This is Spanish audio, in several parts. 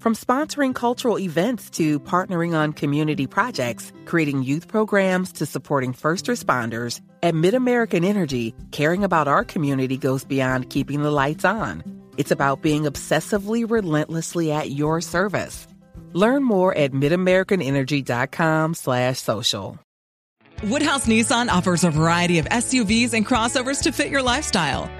From sponsoring cultural events to partnering on community projects, creating youth programs to supporting first responders, at MidAmerican Energy, caring about our community goes beyond keeping the lights on. It's about being obsessively relentlessly at your service. Learn more at midamericanenergy.com slash social. Woodhouse Nissan offers a variety of SUVs and crossovers to fit your lifestyle.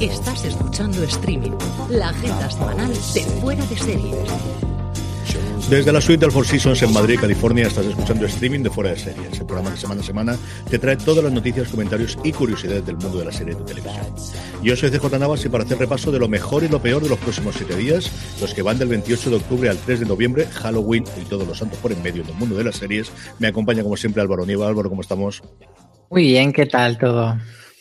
Estás escuchando streaming, la agenda semanal de Fuera de Series. Desde la suite del Four Seasons en Madrid, California, estás escuchando streaming de Fuera de Series, el programa que semana a semana te trae todas las noticias, comentarios y curiosidades del mundo de la serie de televisión. Yo soy CJ Navas y para hacer repaso de lo mejor y lo peor de los próximos siete días, los que van del 28 de octubre al 3 de noviembre, Halloween y todos los santos por en medio del mundo de las series, me acompaña como siempre Álvaro Nieva. Álvaro, ¿cómo estamos? Muy bien, ¿qué tal todo?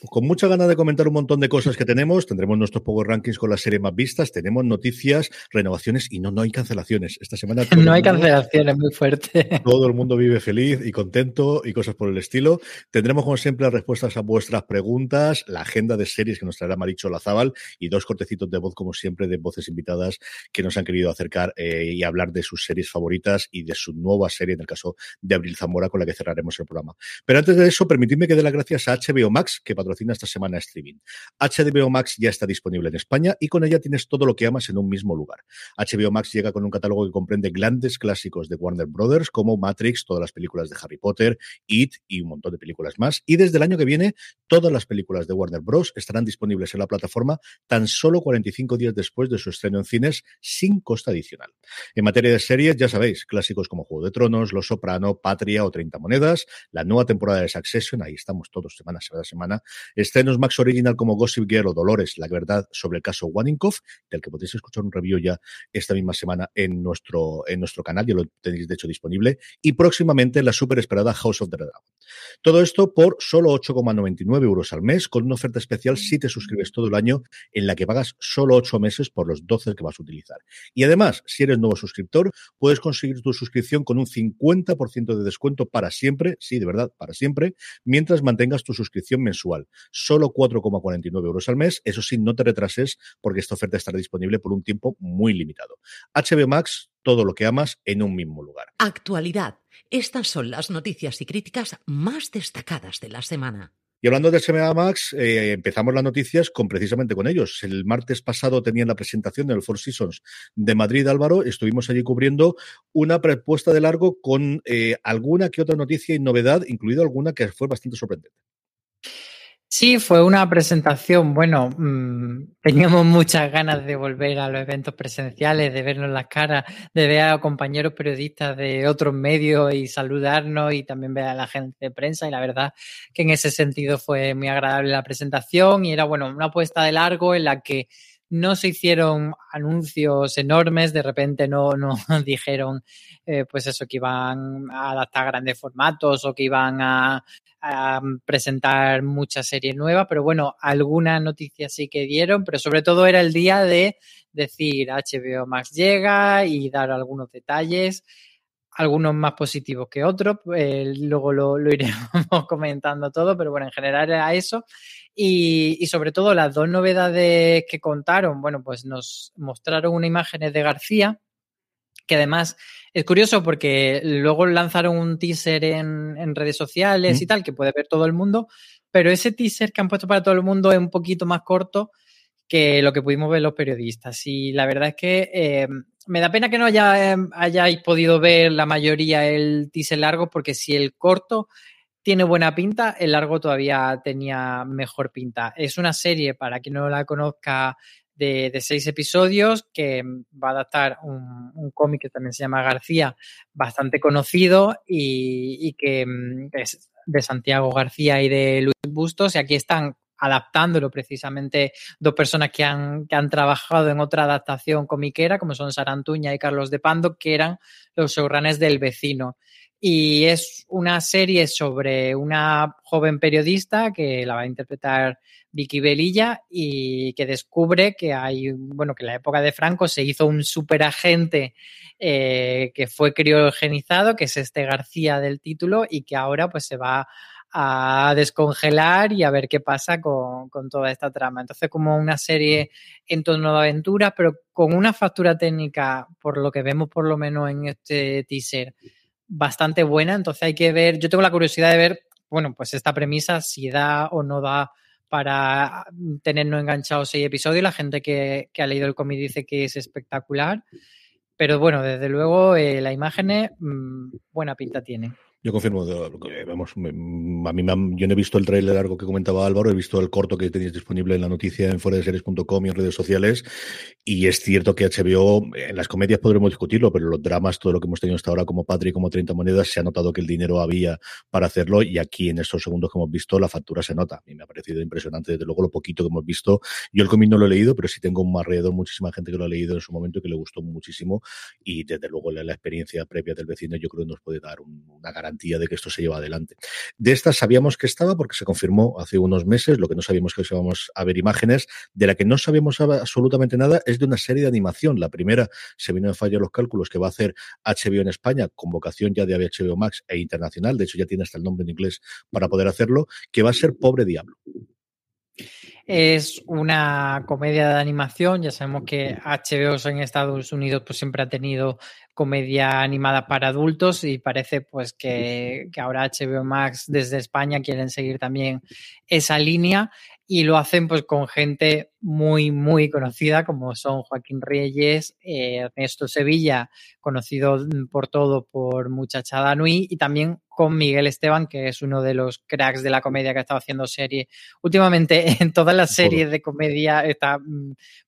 Con mucha ganas de comentar un montón de cosas que tenemos, tendremos nuestros pocos rankings con las series más vistas, tenemos noticias, renovaciones y no, no hay cancelaciones. Esta semana no hay cancelaciones, muy fuerte. Todo el mundo vive feliz y contento y cosas por el estilo. Tendremos como siempre las respuestas a vuestras preguntas, la agenda de series que nos traerá Maricho Lazábal y dos cortecitos de voz como siempre de voces invitadas que nos han querido acercar eh, y hablar de sus series favoritas y de su nueva serie, en el caso de Abril Zamora, con la que cerraremos el programa. Pero antes de eso, permitidme que dé las gracias a HBO Max, que patrocina esta semana streaming. HBO Max ya está disponible en España y con ella tienes todo lo que amas en un mismo lugar. HBO Max llega con un catálogo que comprende grandes clásicos de Warner Brothers como Matrix, todas las películas de Harry Potter, It y un montón de películas más. Y desde el año que viene, todas las películas de Warner Bros. estarán disponibles en la plataforma tan solo 45 días después de su estreno en cines sin costa adicional. En materia de series, ya sabéis, clásicos como Juego de Tronos, Los Soprano, Patria o 30 Monedas, la nueva temporada de Succession, ahí estamos todos semana a semana. Estrenos Max Original como Gossip Girl o Dolores, la verdad sobre el caso Waninkoff, del que podéis escuchar un review ya esta misma semana en nuestro, en nuestro canal, ya lo tenéis de hecho disponible, y próximamente la súper esperada House of the Dragon. Todo esto por solo 8,99 euros al mes, con una oferta especial si te suscribes todo el año, en la que pagas solo 8 meses por los 12 que vas a utilizar. Y además, si eres nuevo suscriptor, puedes conseguir tu suscripción con un 50% de descuento para siempre, sí, de verdad, para siempre, mientras mantengas tu suscripción mensual solo 4,49 euros al mes. Eso sí, no te retrases porque esta oferta estará disponible por un tiempo muy limitado. HBO Max, todo lo que amas en un mismo lugar. Actualidad. Estas son las noticias y críticas más destacadas de la semana. Y hablando de HBO Max, eh, empezamos las noticias con precisamente con ellos. El martes pasado tenían la presentación del Four Seasons de Madrid, Álvaro. Estuvimos allí cubriendo una propuesta de largo con eh, alguna que otra noticia y novedad, incluido alguna que fue bastante sorprendente. Sí, fue una presentación. Bueno, mmm, teníamos muchas ganas de volver a los eventos presenciales, de vernos las caras, de ver a compañeros periodistas de otros medios y saludarnos y también ver a la gente de prensa. Y la verdad que en ese sentido fue muy agradable la presentación y era, bueno, una apuesta de largo en la que no se hicieron anuncios enormes, de repente no, no dijeron eh, pues eso, que iban a adaptar grandes formatos o que iban a, a presentar muchas series nuevas, pero bueno, algunas noticias sí que dieron, pero sobre todo era el día de decir HBO Max llega y dar algunos detalles algunos más positivos que otros, eh, luego lo, lo, iremos comentando todo, pero bueno, en general era eso. Y, y, sobre todo las dos novedades que contaron, bueno, pues nos mostraron unas imágenes de García, que además es curioso porque luego lanzaron un teaser en, en redes sociales mm. y tal, que puede ver todo el mundo, pero ese teaser que han puesto para todo el mundo es un poquito más corto que lo que pudimos ver los periodistas. Y la verdad es que eh, me da pena que no haya, hayáis podido ver la mayoría el teaser largo, porque si el corto tiene buena pinta, el largo todavía tenía mejor pinta. Es una serie, para quien no la conozca, de, seis episodios que va a adaptar un, cómic que también se llama García, bastante conocido y, y que es de Santiago García y de Luis Bustos. Y aquí están adaptándolo precisamente dos personas que han, que han trabajado en otra adaptación comiquera, como son Sarantuña y Carlos de Pando, que eran los showrunners del vecino. Y es una serie sobre una joven periodista que la va a interpretar Vicky Belilla y que descubre que hay, bueno, que en la época de Franco se hizo un superagente eh, que fue criogenizado, que es este García del título, y que ahora pues se va a descongelar y a ver qué pasa con, con, toda esta trama. Entonces, como una serie en torno de aventuras, pero con una factura técnica, por lo que vemos por lo menos en este teaser, bastante buena. Entonces hay que ver, yo tengo la curiosidad de ver, bueno, pues esta premisa, si da o no da para tenernos enganchados seis episodios. La gente que, que ha leído el cómic dice que es espectacular. Pero bueno, desde luego eh, la imagen mmm, buena pinta tiene. Yo confirmo, vamos, a mí me yo no he visto el trailer largo que comentaba Álvaro, he visto el corto que tenéis disponible en la noticia en foradeseries.com y en redes sociales, y es cierto que HBO, en las comedias podremos discutirlo, pero los dramas, todo lo que hemos tenido hasta ahora como Patri, como 30 monedas, se ha notado que el dinero había para hacerlo, y aquí en estos segundos que hemos visto, la factura se nota. A mí me ha parecido impresionante, desde luego, lo poquito que hemos visto. Yo el cómic no lo he leído, pero sí tengo alrededor muchísima gente que lo ha leído en su momento y que le gustó muchísimo, y desde luego la, la experiencia previa del vecino yo creo que nos puede dar un, una garantía garantía de que esto se lleva adelante. De esta sabíamos que estaba porque se confirmó hace unos meses, lo que no sabíamos que íbamos a ver imágenes, de la que no sabíamos absolutamente nada es de una serie de animación. La primera se vino a fallar los cálculos que va a hacer HBO en España, con vocación ya de HBO Max e internacional, de hecho ya tiene hasta el nombre en inglés para poder hacerlo, que va a ser Pobre Diablo. Es una comedia de animación. Ya sabemos que HBO en Estados Unidos pues siempre ha tenido comedia animada para adultos y parece pues que, que, ahora HBO Max desde España quieren seguir también esa línea y lo hacen pues con gente muy muy conocida como son Joaquín Reyes, eh, Ernesto Sevilla, conocido por todo por Muchachada Nui y también con Miguel Esteban, que es uno de los cracks de la comedia que ha estado haciendo serie. Últimamente en todas las series de comedia está,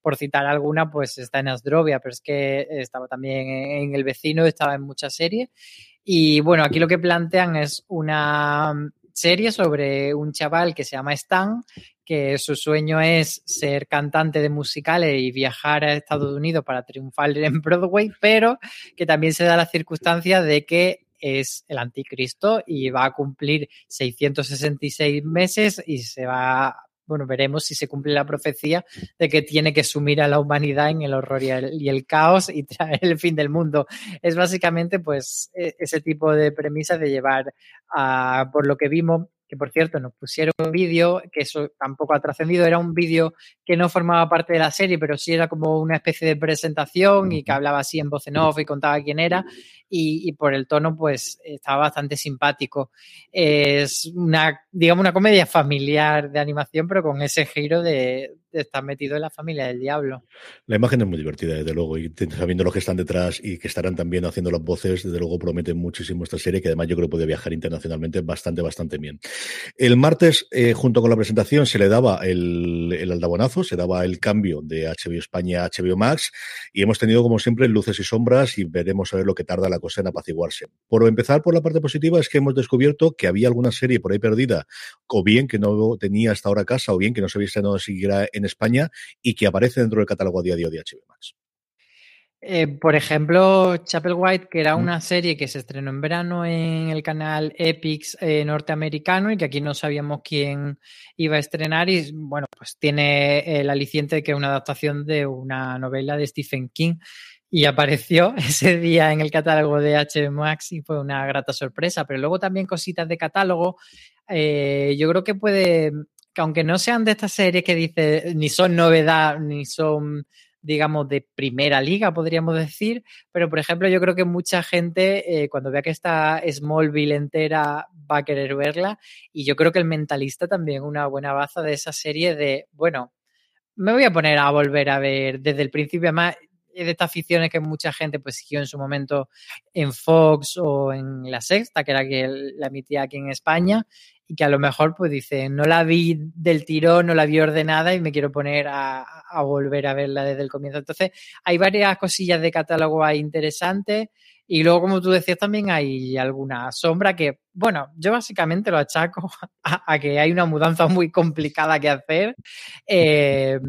por citar alguna, pues está en Asdrovia, pero es que estaba también en El Vecino, estaba en muchas series. Y bueno, aquí lo que plantean es una serie sobre un chaval que se llama Stan, que su sueño es ser cantante de musicales y viajar a Estados Unidos para triunfar en Broadway, pero que también se da la circunstancia de que es el anticristo y va a cumplir 666 meses y se va bueno, veremos si se cumple la profecía de que tiene que sumir a la humanidad en el horror y el, y el caos y traer el fin del mundo. Es básicamente, pues, e, ese tipo de premisa de llevar a, por lo que vimos, que por cierto nos pusieron un vídeo, que eso tampoco ha trascendido, era un vídeo que no formaba parte de la serie, pero sí era como una especie de presentación y que hablaba así en voz en off y contaba quién era y, y por el tono pues estaba bastante simpático. Es una, digamos, una comedia familiar de animación, pero con ese giro de, está metido en la familia del diablo. La imagen es muy divertida, desde luego, y sabiendo los que están detrás y que estarán también haciendo las voces, desde luego prometen muchísimo esta serie, que además yo creo que puede viajar internacionalmente bastante, bastante bien. El martes, eh, junto con la presentación, se le daba el, el aldabonazo, se daba el cambio de HBO España a HBO Max, y hemos tenido, como siempre, luces y sombras, y veremos a ver lo que tarda la cosa en apaciguarse. Por empezar por la parte positiva, es que hemos descubierto que había alguna serie por ahí perdida, o bien que no tenía hasta ahora casa, o bien que no se había estrenado siquiera en España, y que aparece dentro del catálogo a día de HBO Max. Eh, por ejemplo, Chapel White, que era una serie que se estrenó en verano en el canal Epix eh, norteamericano y que aquí no sabíamos quién iba a estrenar y bueno, pues tiene el aliciente de que es una adaptación de una novela de Stephen King y apareció ese día en el catálogo de HBO Max y fue una grata sorpresa, pero luego también cositas de catálogo, eh, yo creo que puede, que aunque no sean de estas series que dice ni son novedad ni son digamos, de primera liga, podríamos decir. Pero, por ejemplo, yo creo que mucha gente, eh, cuando vea que está Smallville entera, va a querer verla. Y yo creo que el mentalista también, una buena baza de esa serie de, bueno, me voy a poner a volver a ver desde el principio. Además, de estas aficiones que mucha gente pues siguió en su momento en Fox o en La Sexta, que era que la emitía aquí en España, y que a lo mejor pues dice, no la vi del tirón, no la vi ordenada y me quiero poner a, a volver a verla desde el comienzo. Entonces, hay varias cosillas de catálogo ahí interesantes. Y luego, como tú decías, también hay alguna sombra que, bueno, yo básicamente lo achaco a, que hay una mudanza muy complicada que hacer. Eh,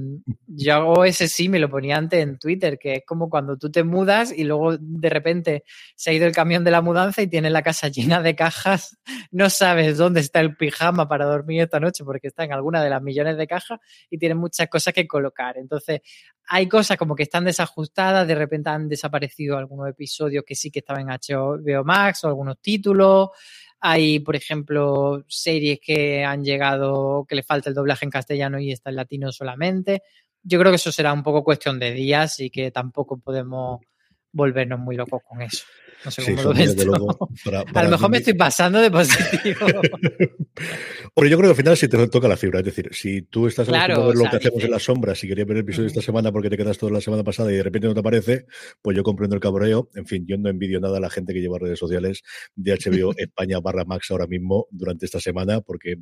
yo ese sí me lo ponía antes en Twitter, que es como cuando tú te mudas y luego de repente se ha ido el camión de la mudanza y tienes la casa llena de cajas, no sabes dónde está el pijama para dormir esta noche porque está en alguna de las millones de cajas y tienes muchas cosas que colocar. Entonces, hay cosas como que están desajustadas, de repente han desaparecido algunos episodios que sí que estaban en HBO Max o algunos títulos. Hay, por ejemplo, series que han llegado, que le falta el doblaje en castellano y está en latino solamente. Yo creo que eso será un poco cuestión de días y que tampoco podemos volvernos muy locos con eso. No sé cómo lo ves. a lo mejor me estoy pasando de positivo. Pero yo creo que al final sí te toca la fibra. Es decir, si tú estás claro, a ver lo que hacemos en las sombras, si querías ver el episodio esta semana porque te quedas toda la semana pasada y de repente no te aparece, pues yo comprendo el cabreo. En fin, yo no envidio nada a la gente que lleva redes sociales de HBO España barra Max ahora mismo durante esta semana, porque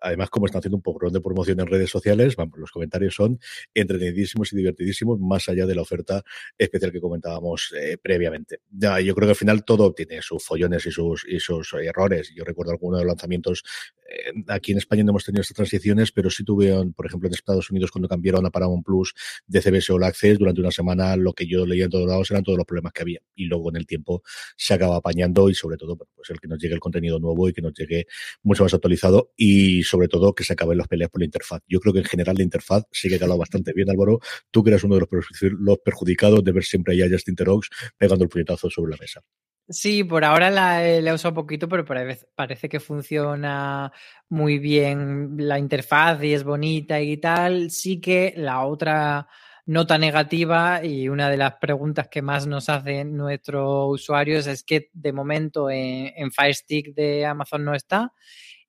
además, como están haciendo un poco de promoción en redes sociales, vamos, los comentarios son entretenidísimos y divertidísimos, más allá de la oferta especial que comentábamos eh, previamente. Ya, yo creo que al final todo tiene sus follones y sus, errores. Yo recuerdo algunos de los lanzamientos. Eh, aquí en España no hemos tenido estas transiciones, pero sí tuvieron, por ejemplo, en Estados Unidos, cuando cambiaron a Paramount Plus de CBS All Access, durante una semana lo que yo leía en todos lados eran todos los problemas que había. Y luego en el tiempo se acaba apañando y sobre todo, pues el que nos llegue el contenido nuevo y que nos llegue mucho más actualizado y sobre todo que se acaben las peleas por la interfaz. Yo creo que en general la interfaz sigue calado bastante bien, Álvaro. Tú que eres uno de los, perjudicados de ver siempre a Justin Terox pegando el puñetazo sobre la mesa. Sí, por ahora la, he usado poquito, pero parece que funciona muy bien la interfaz y es bonita y tal. Sí que la otra nota negativa y una de las preguntas que más nos hacen nuestros usuarios es que de momento en, en Fire Stick de Amazon no está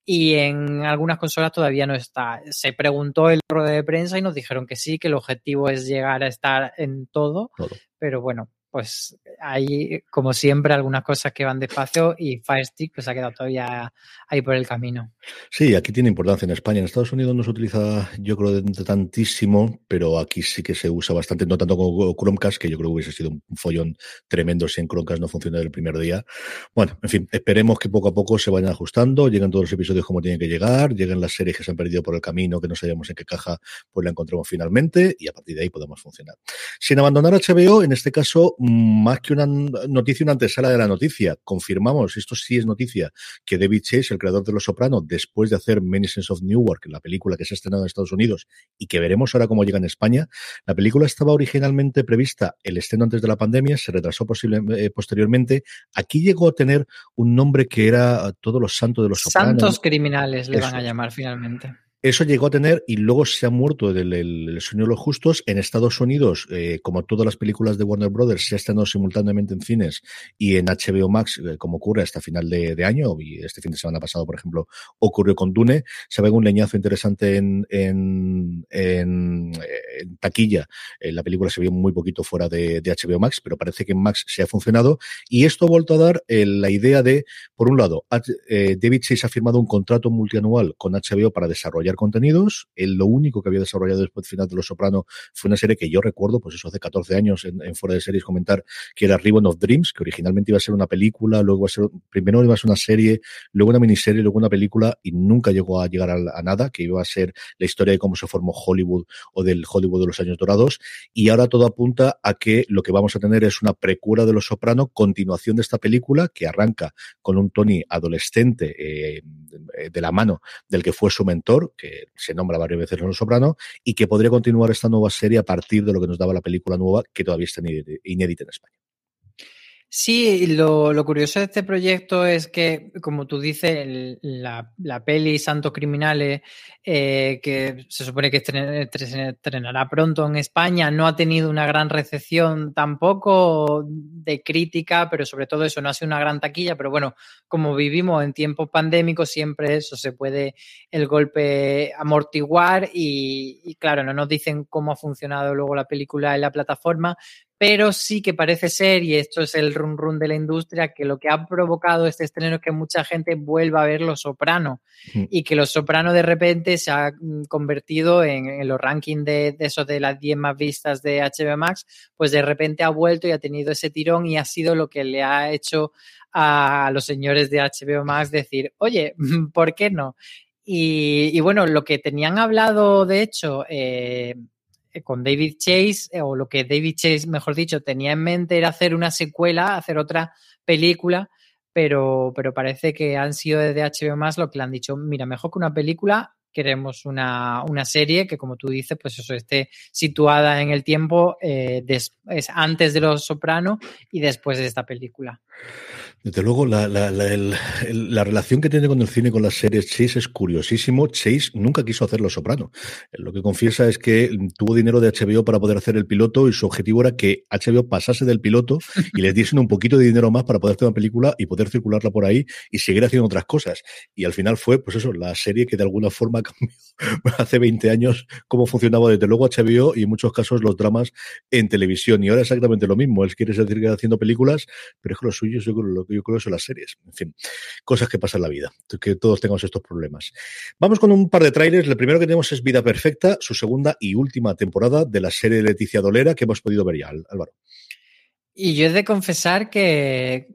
y en algunas consolas todavía no está. Se preguntó el ruedo de prensa y nos dijeron que sí, que el objetivo es llegar a estar en todo. pero bueno, pues hay, como siempre, algunas cosas que van despacio y Firestick pues ha quedado todavía ahí por el camino. Sí, aquí tiene importancia en España. En Estados Unidos no se utiliza, yo creo, tantísimo, pero aquí sí que se usa bastante, no tanto como Chromecast, que yo creo que hubiese sido un follón tremendo si en Chromecast no funciona el primer día. Bueno, en fin, esperemos que poco a poco se vayan ajustando, lleguen todos los episodios como tienen que llegar, lleguen las series que se han perdido por el camino, que no sabíamos en qué caja, pues la encontremos finalmente y a partir de ahí podemos funcionar. Sin abandonar HBO, en este caso, más que una noticia, una antesala de la noticia. Confirmamos, esto sí es noticia, que David Chase, el creador de Los Sopranos, después de hacer Many Sense of Newark, la película que se ha estrenado en Estados Unidos y que veremos ahora cómo llega en España, la película estaba originalmente prevista el estreno antes de la pandemia, se retrasó posible, eh, posteriormente. Aquí llegó a tener un nombre que era Todos los Santos de los Sopranos. Santos Criminales le van a llamar finalmente. Eso llegó a tener y luego se ha muerto del el, sueño de los justos. En Estados Unidos, eh, como todas las películas de Warner Brothers, se ha estrenado simultáneamente en cines y en HBO Max, eh, como ocurre hasta final de, año. Y este fin de semana pasado, por ejemplo, ocurrió con Dune. Se ve un leñazo interesante en, taquilla. Eh, la película se vio muy poquito fuera de, de, HBO Max, pero parece que en Max se ha funcionado. Y esto ha vuelto a dar la idea de, por un lado, David Chase ha firmado un contrato multianual con HBO para desarrollar contenidos. Él lo único que había desarrollado después del final de Los Soprano fue una serie que yo recuerdo, pues eso hace 14 años en, Fuera de Series comentar, que era Ribbon of Dreams, que originalmente iba a ser una película, luego iba a ser, primero iba a ser una serie, luego una miniserie, luego una película y nunca llegó a llegar a, nada, que iba a ser la historia de cómo se formó Hollywood o del Hollywood de los años dorados. Y ahora todo apunta a que lo que vamos a tener es una precura de Los Soprano, continuación de esta película que arranca con un Tony adolescente eh, de la mano del que fue su mentor, que se nombra varias veces en Los Soprano, y que podría continuar esta nueva serie a partir de lo que nos daba la película nueva, que todavía está inédita en España. Sí, lo, lo, curioso de este proyecto es que, como tú dices, la, la, peli Santos Criminales, eh, que se supone que estrenará pronto en España, no ha tenido una gran recepción tampoco de crítica, pero sobre todo eso, no ha sido una gran taquilla, pero bueno, como vivimos en tiempos pandémicos, siempre eso se puede el golpe amortiguar y, y claro, no nos dicen cómo ha funcionado luego la película en la plataforma, pero sí que parece ser, y esto es el run run de la industria, que lo que ha provocado este estreno es que mucha gente vuelva a ver Los Soprano y que Los Soprano de repente se ha mm, convertido en, los rankings de, de esos de las 10 más vistas de HBO Max, pues de repente ha vuelto y ha tenido ese tirón y ha sido lo que le ha hecho a los señores de HBO Max decir, oye, ¿por qué no? Y, bueno, lo que tenían hablado, de hecho, eh, con David Chase, eh, o lo que David Chase, mejor dicho, tenía en mente era hacer una secuela, hacer otra película, pero, pero parece que han sido desde HBO más lo que le han dicho, mira, mejor que una película, queremos una, una serie que, como tú dices, pues eso esté situada en el tiempo eh, es antes de Los Soprano y después de esta película. Desde luego, la, la, la, relación que tiene con el cine, con las series, Chase es curiosísimo. Chase nunca quiso hacer Los Soprano. Lo que confiesa es que tuvo dinero de HBO para poder hacer el piloto y su objetivo era que HBO pasase del piloto y les diesen un poquito de dinero más para poder hacer una película y poder circularla por ahí y seguir haciendo otras cosas. Y al final fue, pues eso, la serie que de alguna forma cambió hace 20 años cómo funcionaba desde luego HBO y en muchos casos los dramas en televisión. Y ahora exactamente lo mismo. Él quiere decir haciendo películas, pero es que lo suyo yo creo, lo que yo creo son las series. En fin, cosas que pasan en la vida, que todos tengamos estos problemas. Vamos con un par de trailers. El primero que tenemos es Vida Perfecta, su segunda y última temporada de la serie de Leticia Dolera que hemos podido ver ya, Álvaro. Y yo he de confesar que,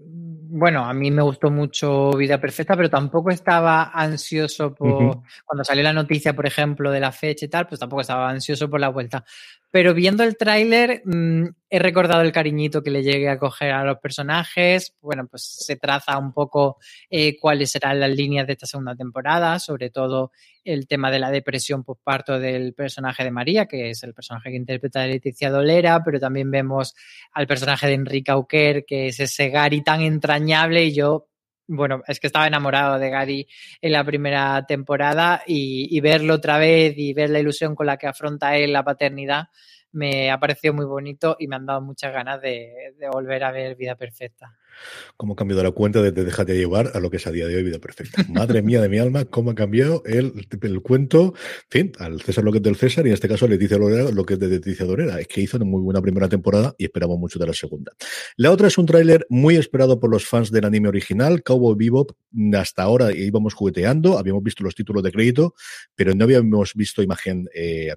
bueno, a mí me gustó mucho Vida Perfecta, pero tampoco estaba ansioso por, cuando salió la noticia, por ejemplo, de la fecha y tal, pues tampoco estaba ansioso por la vuelta. Pero viendo el tráiler, mm, he recordado el cariñito que le llegué a coger a los personajes. Bueno, pues se traza un poco eh, cuáles serán las líneas de esta segunda temporada, sobre todo el tema de la depresión por parto del personaje de María, que es el personaje que interpreta Leticia Dolera, pero también vemos al personaje de Enrique Auquer, que es ese Gary tan entrañable y yo bueno, es que estaba enamorado de Gary en la primera temporada y, verlo otra vez y ver la ilusión con la que afronta él la paternidad me ha parecido muy bonito y me han dado muchas ganas de volver a ver Vida Perfecta cómo ha cambiado la cuenta de Déjate llevar a lo que es a día de hoy Vida Perfecta. Madre mía de mi alma, cómo ha cambiado el, el cuento, en fin, al César lo que es del César y en este caso Leticia Lorera lo que es de Leticia Lorera. Es que hizo una muy buena primera temporada y esperamos mucho de la segunda. La otra es un tráiler muy esperado por los fans del anime original, Cowboy Bebop. Hasta ahora íbamos jugueteando, habíamos visto los títulos de crédito, pero no habíamos visto imagen eh,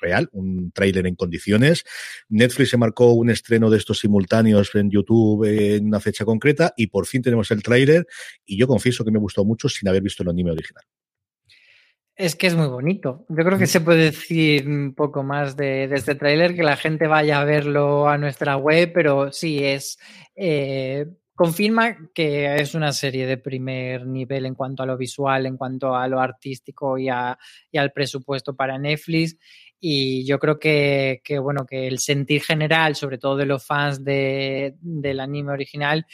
real, un tráiler en condiciones. Netflix se marcó un estreno de estos simultáneos en YouTube en una fecha concreta y por fin tenemos el tráiler y yo confieso que me gustó mucho sin haber visto el anime original. Es que es muy bonito. Yo creo que se puede decir un poco más de, este tráiler, que la gente vaya a verlo a nuestra web, pero sí es... Eh, confirma que es una serie de primer nivel en cuanto a lo visual, en cuanto a lo artístico y, y al presupuesto para Netflix. Y yo creo que, bueno, que el sentir general, sobre todo de los fans de, del anime original,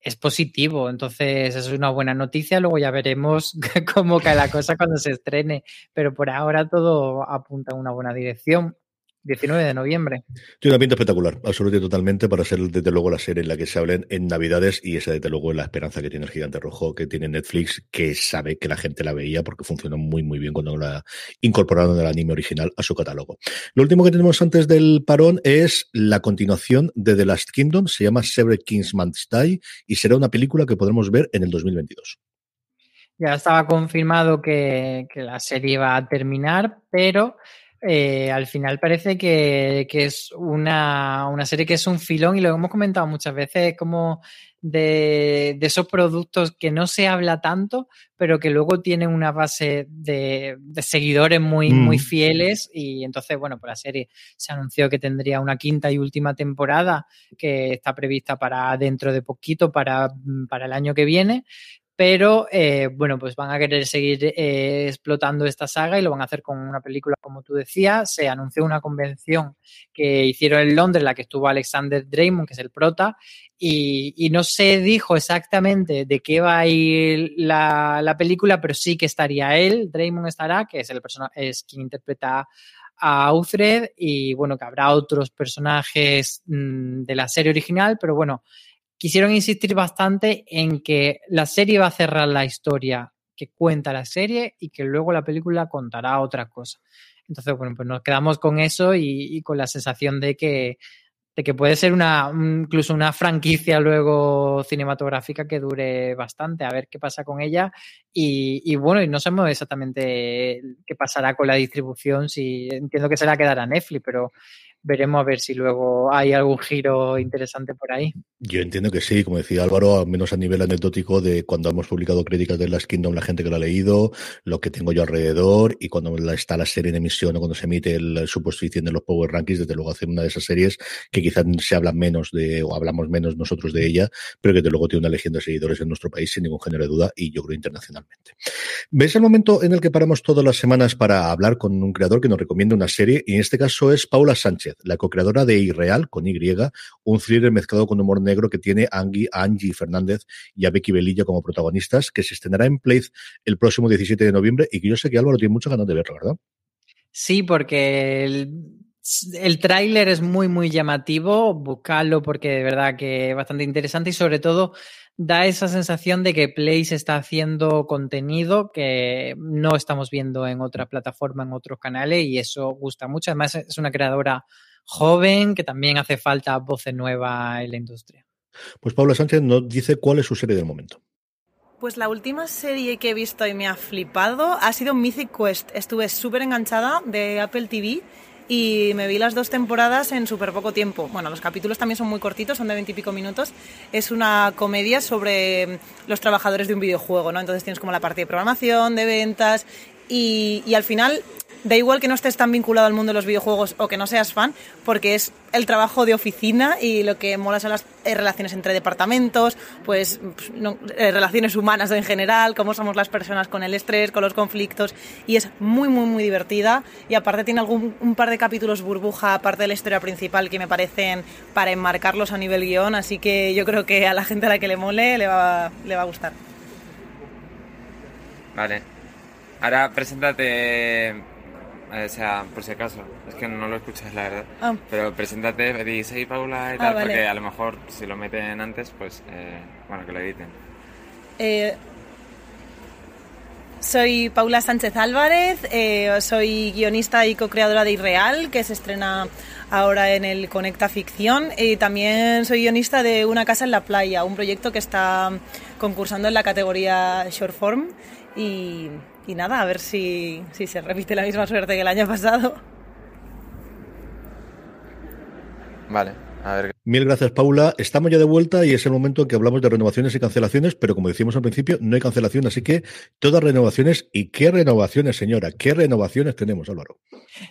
es positivo. Entonces, es una buena noticia. Luego ya veremos cómo cae la cosa cuando se estrene. Pero por ahora todo apunta en una buena dirección. 19 de noviembre. Tiene una pinta espectacular, absolutamente totalmente, para ser desde luego la serie en la que se hablen en Navidades y esa desde luego es la esperanza que tiene el gigante rojo, que tiene Netflix, que sabe que la gente la veía porque funcionó muy muy bien cuando la incorporaron el anime original a su catálogo. Lo último que tenemos antes del parón es la continuación de The Last Kingdom, se llama Severed Kingsman's Die y será una película que podremos ver en el 2022. Ya estaba confirmado que, que la serie va a terminar, pero eh, al final parece que, que es una, una, serie que es un filón y lo hemos comentado muchas veces, como de, de, esos productos que no se habla tanto, pero que luego tienen una base de, de seguidores muy, mm. muy fieles y entonces, bueno, pues la serie se anunció que tendría una quinta y última temporada que está prevista para dentro de poquito, para, para el año que viene pero eh, bueno, pues van a querer seguir eh, explotando esta saga y lo van a hacer con una película, como tú decías. Se anunció una convención que hicieron en Londres, en la que estuvo Alexander Draymond, que es el prota, y, no se dijo exactamente de qué va a ir la, la, película, pero sí que estaría él, Draymond estará, que es el personaje, es quien interpreta a Uthred, y bueno, que habrá otros personajes mmm, de la serie original, pero bueno, quisieron insistir bastante en que la serie va a cerrar la historia que cuenta la serie y que luego la película contará otra cosa. Entonces, bueno, pues nos quedamos con eso y, con la sensación de que, de que puede ser una, incluso una franquicia luego cinematográfica que dure bastante, a ver qué pasa con ella. Y, y, bueno, y no sabemos exactamente qué pasará con la distribución, si entiendo que se la quedará Netflix, pero veremos a ver si luego hay algún giro interesante por ahí. Yo entiendo que sí, como decía Álvaro, al menos a nivel anecdótico de cuando hemos publicado críticas de Last Kingdom, la gente que lo ha leído, lo que tengo yo alrededor y cuando está la serie en emisión o cuando se emite el, su posición en los Power Rankings, desde luego hacer una de esas series que quizás se habla menos de, o hablamos menos nosotros de ella, pero que desde luego tiene una legión de seguidores en nuestro país sin ningún género de duda y yo creo internacionalmente. ¿Ves el momento en el que paramos todas las semanas para hablar con un creador que nos recomienda una serie? Y en este caso es Paula Sánchez la co-creadora de Irreal, con Y, un thriller mezclado con humor negro que tiene a Angie Fernández y a Becky Belilla como protagonistas, que se estrenará en Place el próximo 17 de noviembre y que yo sé que Álvaro tiene muchas ganas de verlo, ¿verdad? Sí, porque el, el tráiler es muy, muy llamativo, buscarlo porque de verdad que es bastante interesante y sobre todo da esa sensación de que Place está haciendo contenido que no estamos viendo en otra plataforma, en otros canales y eso gusta mucho. Además es una creadora joven, que también hace falta voces nuevas en la industria. Pues Paula Sánchez nos dice cuál es su serie del momento. Pues la última serie que he visto y me ha flipado ha sido Mythic Quest. Estuve súper enganchada de Apple TV y me vi las dos temporadas en súper poco tiempo. Bueno, los capítulos también son muy cortitos, son de veintipico minutos. Es una comedia sobre los trabajadores de un videojuego, ¿no? Entonces tienes como la parte de programación, de ventas y, y al final da igual que no estés tan vinculado al mundo de los videojuegos o que no seas fan, porque es el trabajo de oficina y lo que mola son las eh, relaciones entre departamentos, pues, no, eh, relaciones humanas en general, cómo somos las personas con el estrés, con los conflictos, y es muy, muy, muy divertida. Y aparte tiene algún, un par de capítulos burbuja, aparte de la historia principal, que me parecen para enmarcarlos a nivel guion, así que yo creo que a la gente a la que le mole le va, le va a gustar. Vale. Ahora preséntate o sea, por si acaso, es que no lo escuchas la verdad. Ah. Pero preséntate, di, soy Paula y Ah, tal, vale. porque a lo mejor si lo meten antes, pues, eh, bueno, que lo editen. Eh, soy Paula Sánchez Álvarez, eh, soy guionista y co-creadora de Irreal, que se estrena ahora en el Conecta Ficción. Y también soy guionista de Una casa en la playa, un proyecto que está concursando en la categoría Short Form. Y, y nada, a ver si, si se repite la misma suerte que el año pasado. Vale, a ver. Mil gracias, Paula. Estamos ya de vuelta y es el momento en que hablamos de renovaciones y cancelaciones, pero como decíamos al principio, no hay cancelación, así que todas renovaciones. ¿Y qué renovaciones, señora? ¿Qué renovaciones tenemos, Álvaro?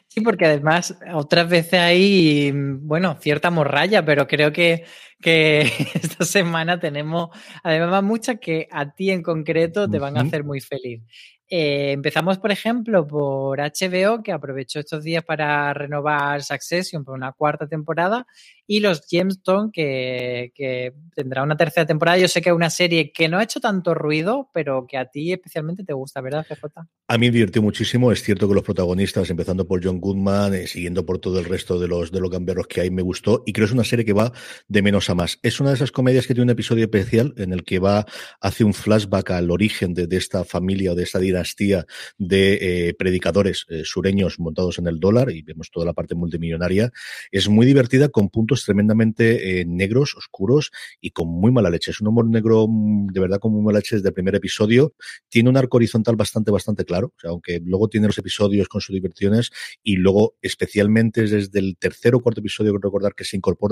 Sí, porque además otras veces hay, bueno, cierta morralla, pero creo que, que esta semana tenemos además muchas que a ti en concreto te van a hacer muy feliz. Eh, empezamos, por ejemplo, por HBO, que aprovechó estos días para renovar Succession por una cuarta temporada, y los Gemstone, que, que, tendrá una tercera temporada. Yo sé que es una serie que no ha hecho tanto ruido, pero que a ti especialmente te gusta, ¿verdad, CJ? A mí me divirtió muchísimo. Es cierto que los protagonistas, empezando por John Goodman, eh, siguiendo por todo el resto de los, de los gamberros que hay, me gustó. Y creo que es una serie que va de menos a más. Es una de esas comedias que tiene un episodio especial en el que va, hace un flashback al origen de, de esta familia o de esta dinastía de eh, predicadores eh, sureños montados en el dólar y vemos toda la parte multimillonaria. Es muy divertida con puntos tremendamente eh, negros, oscuros y con muy mala leche. Es un humor negro mm, de verdad con muy mala leche desde el primer episodio. Tiene un arco horizontal bastante, bastante claro, aunque luego tiene los episodios con sus diversiones y luego especialmente desde el tercer o cuarto episodio, recordar que se incorpora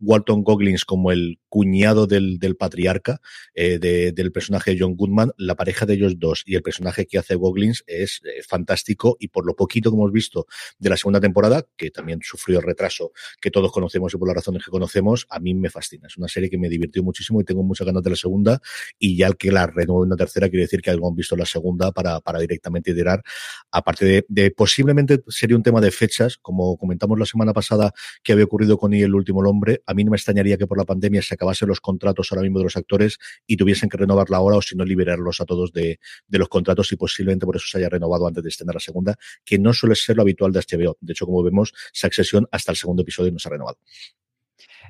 Walton Goggins como el cuñado del, del patriarca de, del personaje de John Goodman, la pareja de ellos dos y el personaje que hace Goggins es eh, fantástico y por lo poquito que hemos visto de la segunda temporada, que también sufrió el retraso que todos conocemos y por las razones que conocemos, a mí me fascina. Es una serie que me divirtió muchísimo y tengo muchas ganas de la segunda y ya el que la renueve en una tercera quiere decir que algo han visto la segunda para, para directamente liderar. Aparte de, posiblemente sería un tema de fechas, como comentamos la semana pasada que había ocurrido con él el último hombre, a mí no me extrañaría que por la pandemia se acabasen los contratos ahora mismo de los actores y tuviesen que renovarla ahora o si no liberarlos a todos de, de los contratos y posiblemente por eso se haya renovado antes de estrenar la segunda, que no suele ser lo habitual de HBO. De hecho, como vemos, Succession hasta el segundo episodio no se ha renovado.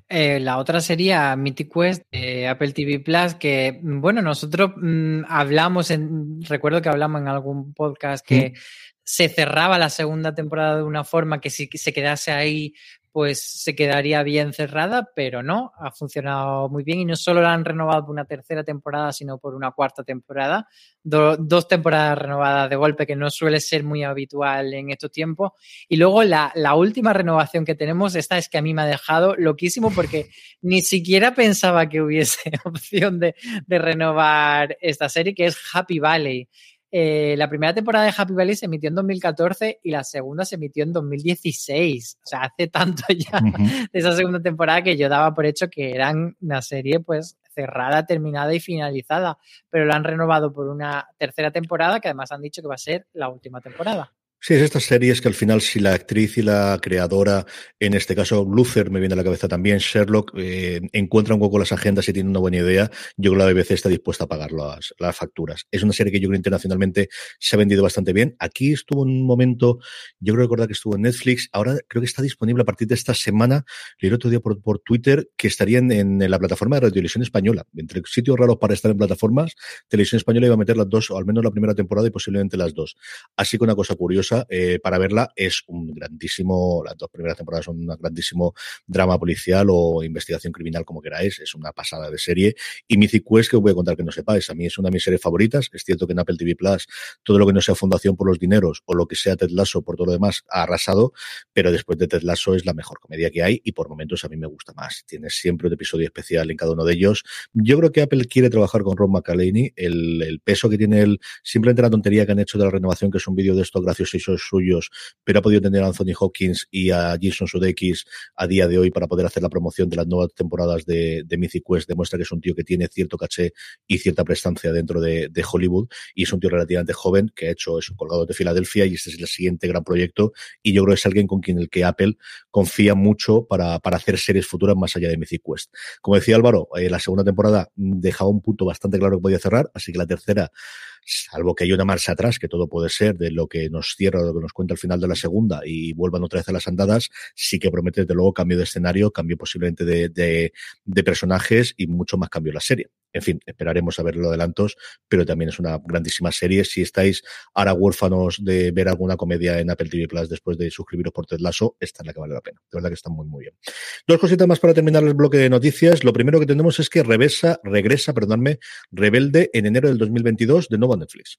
Eh, la otra sería Mythic Quest de Apple TV Plus, que, bueno, nosotros mmm, hablamos, en, recuerdo que hablamos en algún podcast que ¿Mm? se cerraba la segunda temporada de una forma que si se quedase ahí pues se quedaría bien cerrada, pero no, ha funcionado muy bien y no solo la han renovado por una tercera temporada, sino por una cuarta temporada, Do, dos temporadas renovadas de golpe, que no suele ser muy habitual en estos tiempos. Y luego la, la, última renovación que tenemos, esta es que a mí me ha dejado loquísimo porque ni siquiera pensaba que hubiese opción de, de renovar esta serie, que es Happy Valley. Eh, la primera temporada de Happy Valley se emitió en 2014 y la segunda se emitió en 2016. O sea, hace tanto ya uh -huh. de esa segunda temporada que yo daba por hecho que eran una serie pues cerrada, terminada y finalizada. Pero la han renovado por una tercera temporada que además han dicho que va a ser la última temporada. Sí, es estas series que al final, si la actriz y la creadora, en este caso Luther, me viene a la cabeza también, Sherlock, eh, encuentra un poco las agendas y tiene una buena idea, yo creo que la BBC está dispuesta a pagar las, facturas. Es una serie que yo creo internacionalmente se ha vendido bastante bien. Aquí estuvo en un momento, yo creo recordar que estuvo en Netflix, ahora creo que está disponible a partir de esta semana, leí otro día por, por Twitter, que estaría en, en, la plataforma de Radio Televisión Española. Entre sitios raros para estar en plataformas, Televisión Española iba a meter las dos, o al menos la primera temporada y posiblemente las dos. Así que una cosa curiosa, eh, para verla es un grandísimo, las dos primeras temporadas son un grandísimo drama policial o investigación criminal, como queráis, es una pasada de serie. Y Mythic Quest, que os voy a contar que no sepáis, a mí es una de mis series favoritas. Es cierto que en Apple TV Plus todo lo que no sea Fundación por los Dineros o lo que sea Ted Lasso por todo lo demás ha arrasado, pero después de Ted Lasso es la mejor comedia que hay y por momentos a mí me gusta más. Tiene siempre un episodio especial en cada uno de ellos. Yo creo que Apple quiere trabajar con Ron McCallaney, el, peso que tiene él, simplemente la tontería que han hecho de la renovación, que es un vídeo de estos suyos, pero ha podido tener a Anthony Hopkins y a Jason Sudeikis a día de hoy para poder hacer la promoción de las nuevas temporadas de, de Mythic Quest. Demuestra que es un tío que tiene cierto caché y cierta prestancia dentro de, de Hollywood y es un tío relativamente joven que ha hecho eso, colgado de Filadelfia y este es el siguiente gran proyecto y yo creo que es alguien con quien el que Apple confía mucho para, para hacer series futuras más allá de Mythic Quest. Como decía Álvaro, eh, la segunda temporada dejaba un punto bastante claro que podía cerrar, así que la tercera salvo que haya una marcha atrás, que todo puede ser de lo que nos cierra, lo que nos cuenta al final de la segunda y vuelvan otra vez a las andadas, sí que promete desde luego cambio de escenario, cambio posiblemente de, de, de personajes y mucho más cambio en la serie. En fin, esperaremos a ver los adelantos, pero también es una grandísima serie. Si estáis ahora huérfanos de ver alguna comedia en Apple TV Plus después de suscribiros por Ted Lasso, esta es la que vale la pena. De verdad que está muy, muy bien. Dos cositas más para terminar el bloque de noticias. Lo primero que tenemos es que regresa, regresa, perdónme, Rebelde en enero del 2022 de nuevo a Netflix.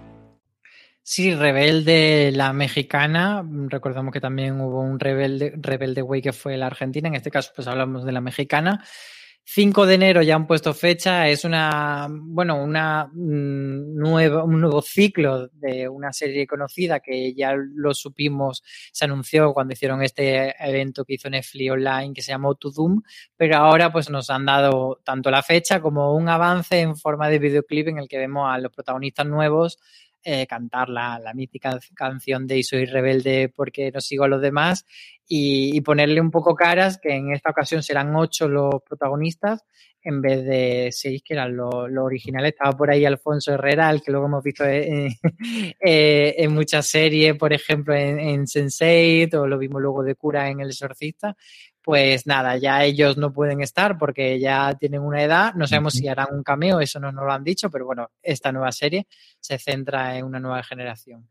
Sí, Rebelde, la mexicana. Recordamos que también hubo un Rebelde, Rebelde Way que fue la argentina. En este caso, pues hablamos de la mexicana. 5 de enero ya han puesto fecha. Es una, bueno, una mm, nueva, un nuevo ciclo de una serie conocida que ya lo supimos, se anunció cuando hicieron este evento que hizo Netflix online que se llamó To Doom, pero ahora pues nos han dado tanto la fecha como un avance en forma de videoclip en el que vemos a los protagonistas nuevos eh, cantar la, la, mítica canción de soy rebelde porque no sigo a los demás y, ponerle un poco caras, que en esta ocasión serán ocho los protagonistas en vez de seis, que eran los lo originales. Estaba por ahí Alfonso Herrera, el que luego hemos visto en, eh, muchas series, por ejemplo en, en Sense8 o lo vimos luego de cura en El Exorcista pues nada, ya ellos no pueden estar porque ya tienen una edad. No sabemos si harán un cameo, eso no nos lo han dicho, pero bueno, esta nueva serie se centra en una nueva generación.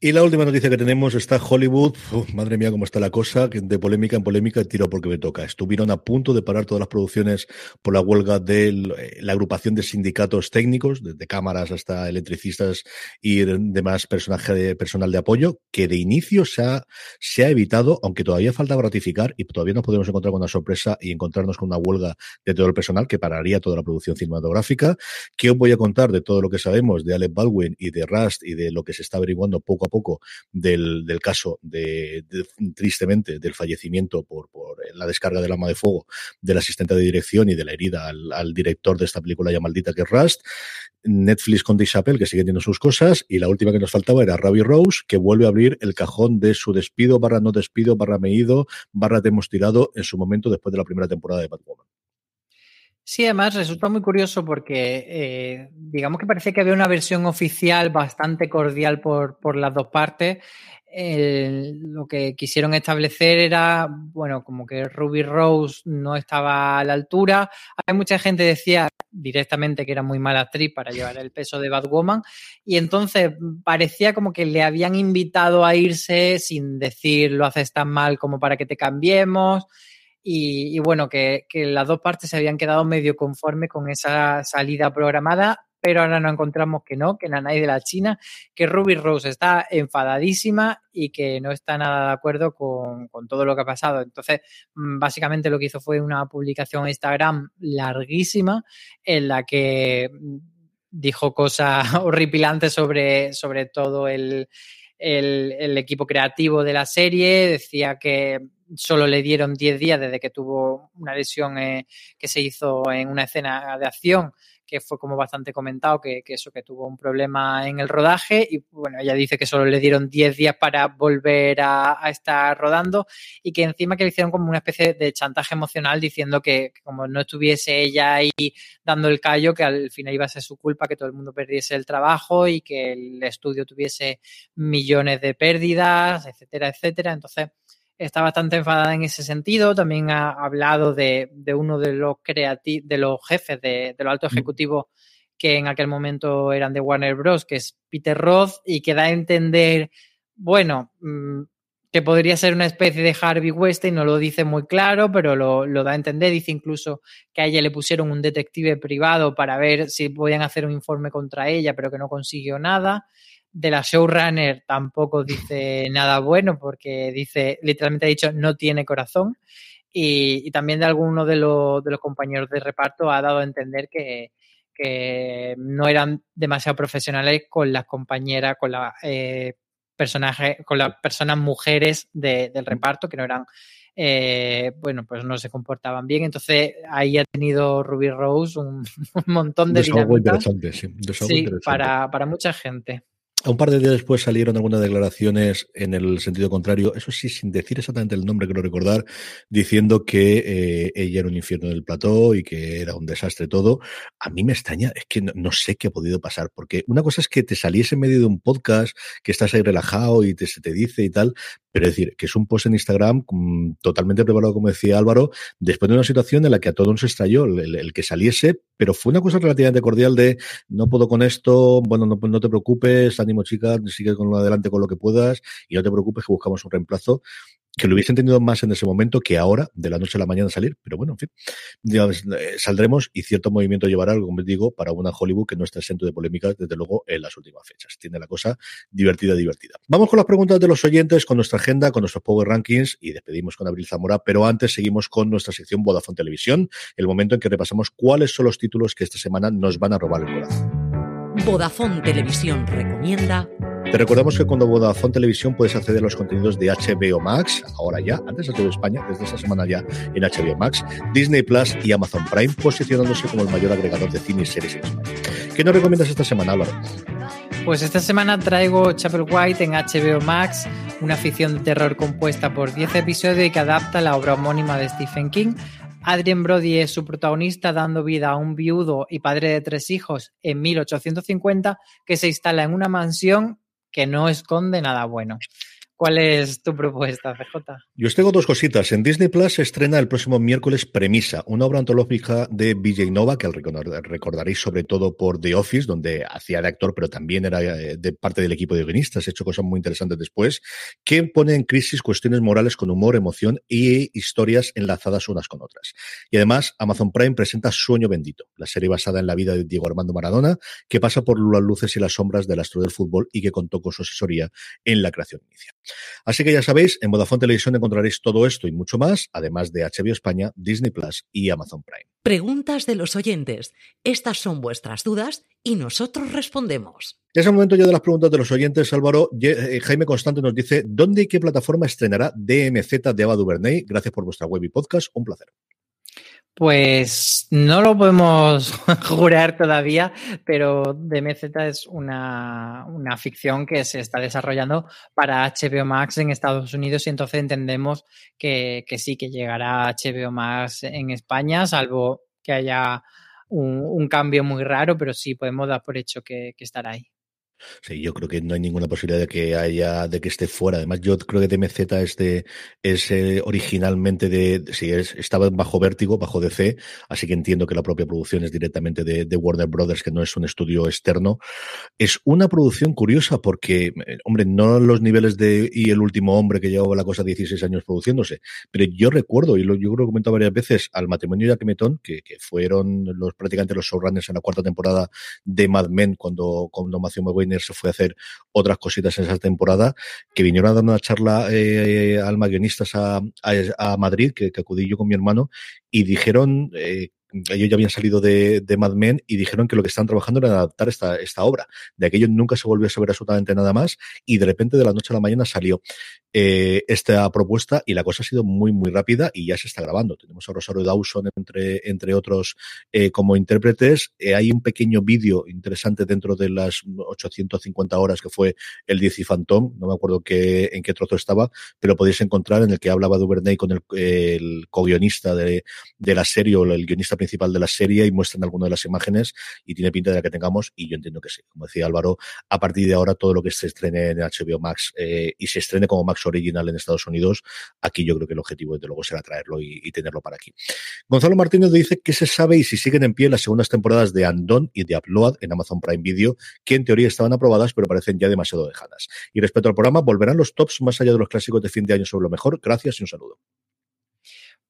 Y la última noticia que tenemos está Hollywood. Madre mía, cómo está la cosa. De polémica en polémica, tiro porque me toca. Estuvieron a punto de parar todas las producciones por la huelga de la agrupación de sindicatos técnicos, desde cámaras hasta electricistas y demás personaje de, personal de apoyo, que de inicio se ha, se ha evitado, aunque todavía falta ratificar y todavía nos podemos encontrar con una sorpresa y encontrarnos con una huelga de todo el personal que pararía toda la producción cinematográfica. ¿Qué os voy a contar de todo lo que sabemos de Alec Baldwin y de Rust y de lo que se está averiguando poco a poco del, del caso de, tristemente del fallecimiento por, por, la descarga del arma de fuego del asistente de dirección y de la herida al, al director de esta película ya maldita que es Rust. Netflix con Dave que sigue teniendo sus cosas, y la última que nos faltaba era Ravi Rose, que vuelve a abrir el cajón de su despido, barra no despido, barra me ido, barra te hemos tirado en su momento después de la primera temporada de Batwoman. Sí, además resulta muy curioso porque eh, digamos que parecía que había una versión oficial bastante cordial por, por las dos partes. El, lo que quisieron establecer era, bueno, como que Ruby Rose no estaba a la altura. Hay mucha gente que decía directamente que era muy mala actriz para llevar el peso de Batwoman y entonces parecía como que le habían invitado a irse sin decir lo haces tan mal como para que te cambiemos. Y, bueno, que, las dos partes se habían quedado medio conformes con esa salida programada, pero ahora nos encontramos que no, que Nanay de la China, que Ruby Rose está enfadadísima y que no está nada de acuerdo con, con todo lo que ha pasado. Entonces, mm, básicamente lo que hizo fue una publicación en Instagram larguísima en la que mm, dijo cosas horripilantes sobre, sobre todo el, el, el, equipo creativo de la serie, decía que solo le dieron 10 días desde que tuvo una lesión eh, que se hizo en una escena de acción que fue como bastante comentado, que, que, eso, que tuvo un problema en el rodaje y bueno, ella dice que solo le dieron 10 días para volver a, estar rodando y que encima que le hicieron como una especie de chantaje emocional diciendo que, que, como no estuviese ella ahí dando el callo, que al final iba a ser su culpa que todo el mundo perdiese el trabajo y que el estudio tuviese millones de pérdidas, etcétera, etcétera. Entonces, está bastante enfadada en ese sentido. También ha hablado de, de uno de los de los jefes de, de los altos ejecutivos que en aquel momento eran de Warner Bros., que es Peter Roth, y que da a entender, bueno, mmm, que podría ser una especie de Harvey Weinstein, no lo dice muy claro, pero lo, lo, da a entender. Dice incluso que a ella le pusieron un detective privado para ver si podían hacer un informe contra ella, pero que no consiguió nada de la showrunner tampoco dice nada bueno porque dice, literalmente ha dicho, no tiene corazón. Y, y también de alguno de, lo, de, los compañeros de reparto ha dado a entender que, que no eran demasiado profesionales con las compañeras, con las eh, personajes, con las personas mujeres de, del reparto, que no eran eh, bueno, pues no se comportaban bien. Entonces ahí ha tenido Ruby Rose un, un montón de sí. sí interesante. Para, para mucha gente. Un par de días después salieron algunas declaraciones en el sentido contrario, eso sí, sin decir exactamente el nombre, quiero recordar, diciendo que eh, ella era un infierno del plató y que era un desastre todo. A mí me extraña, es que no, sé qué ha podido pasar, porque una cosa es que te saliese en medio de un podcast, que estás ahí relajado y te, se te dice y tal, pero es decir, que es un post en Instagram mm, totalmente preparado, como decía Álvaro, después de una situación en la que a todos nos extrayó el, que saliese, pero fue una cosa relativamente cordial de no puedo con esto, bueno, no, no te preocupes, ánimo chica, sigue con adelante con lo que puedas y no te preocupes que buscamos un reemplazo que lo hubiese entendido más en ese momento que ahora, de la noche a la mañana salir, pero bueno, en fin, eh, saldremos y cierto movimiento llevará como digo, para una Hollywood que no está exento de polémicas, desde luego, en las últimas fechas. Tiene la cosa divertida, divertida. Vamos con las preguntas de los oyentes, con nuestra agenda, con nuestros Power Rankings y despedimos con Abril Zamora, pero antes seguimos con nuestra sección Vodafone Televisión, el momento en que repasamos cuáles son los títulos que esta semana nos van a robar el corazón. Vodafone Televisión recomienda te recordamos que cuando Vodafone Televisión puedes acceder a los contenidos de HBO Max, ahora ya, antes todo España, desde esta semana ya en HBO Max, Disney Plus y Amazon Prime, posicionándose como el mayor agregador de cine y series en. ¿Qué nos recomiendas esta semana, Álvaro? Pues esta semana traigo Chapel White en HBO Max, una ficción de terror compuesta por 10 episodios y que adapta la obra homónima de Stephen King. Adrien Brody es su protagonista dando vida a un viudo y padre de tres hijos en 1850 que se instala en una mansión que no esconde nada bueno. ¿Cuál es tu propuesta, CJ? Yo os tengo dos cositas. En Disney Plus se estrena el próximo miércoles Premisa, una obra antológica de BJ Nova, que recordaréis sobre todo por The Office, donde hacía de actor, pero también era eh, de parte del equipo de guionistas, ha hecho cosas muy interesantes después, que pone en crisis cuestiones morales con humor, emoción y historias enlazadas unas con otras. Y además, Amazon Prime presenta Sueño Bendito, la serie basada en la vida de Diego Armando Maradona, que pasa por las luces y las sombras del astro del fútbol y que contó con su asesoría en la creación inicial. Así que ya sabéis, en Vodafone Televisión encontraréis todo esto y mucho más, además de HBO España, Disney Plus y Amazon Prime. Preguntas de los oyentes. Estas son vuestras dudas y nosotros respondemos. Es el momento ya de las preguntas de los oyentes, Álvaro. Eh, Jaime Constante nos dice, ¿dónde y qué plataforma estrenará DMZ de Ava DuVernay? Gracias por vuestra web y podcast. Un placer. Pues no lo podemos jurar todavía, pero DMZ es una, una, ficción que se está desarrollando para HBO Max en Estados Unidos y entonces entendemos que, que sí, que llegará HBO Max en España, salvo que haya un, un, cambio muy raro, pero sí podemos dar por hecho que, que estará ahí. Sí, yo creo que no hay ninguna posibilidad de que haya, de que esté fuera. Además, yo creo que DMZ es de, es eh, originalmente de, sí, es, estaba bajo Vértigo, bajo DC, así que entiendo que la propia producción es directamente de, de, Warner Brothers, que no es un estudio externo. Es una producción curiosa porque, eh, hombre, no los niveles de y el último hombre que llevaba la cosa 16 años produciéndose, pero yo recuerdo, y lo, yo creo que he comentado varias veces, al matrimonio de Akemeton, que, que fueron los prácticamente los showrunners en la cuarta temporada de Mad Men, cuando, cuando Matthew Se fue a hacer otras cositas en esa temporada, que vinieron a dar una charla eh, al guionistas a, Madrid, que, que, acudí yo con mi hermano, y dijeron eh, ellos ya habían salido de, Mad Men y dijeron que lo que estaban trabajando era adaptar esta, esta obra. De aquello nunca se volvió a saber absolutamente nada más y de repente de la noche a la mañana salió eh, esta propuesta y la cosa ha sido muy, muy rápida y ya se está grabando. Tenemos a Rosario Dawson, entre, entre otros, eh, como intérpretes. Eh, hay un pequeño vídeo interesante dentro de las 850 horas que fue el 10 y Phantom, no me acuerdo qué, en qué trozo estaba, pero podéis encontrar en el que hablaba Duvernay con el, el co-guionista de, de la serie o el guionista principal de la serie y muestran algunas de las imágenes y tiene pinta de la que tengamos y yo entiendo que sí. Como decía Álvaro, a partir de ahora todo lo que se estrene en HBO Max eh, y se estrene como Max original en Estados Unidos, aquí yo creo que el objetivo desde luego será traerlo y, y tenerlo para aquí. Gonzalo Martínez dice que se sabe y si siguen en pie las segundas temporadas de Andon y de Upload en Amazon Prime Video, que en teoría estaban aprobadas pero parecen ya demasiado lejanas. Y respecto al programa, volverán los tops más allá de los clásicos de fin de año sobre lo mejor. Gracias y un saludo.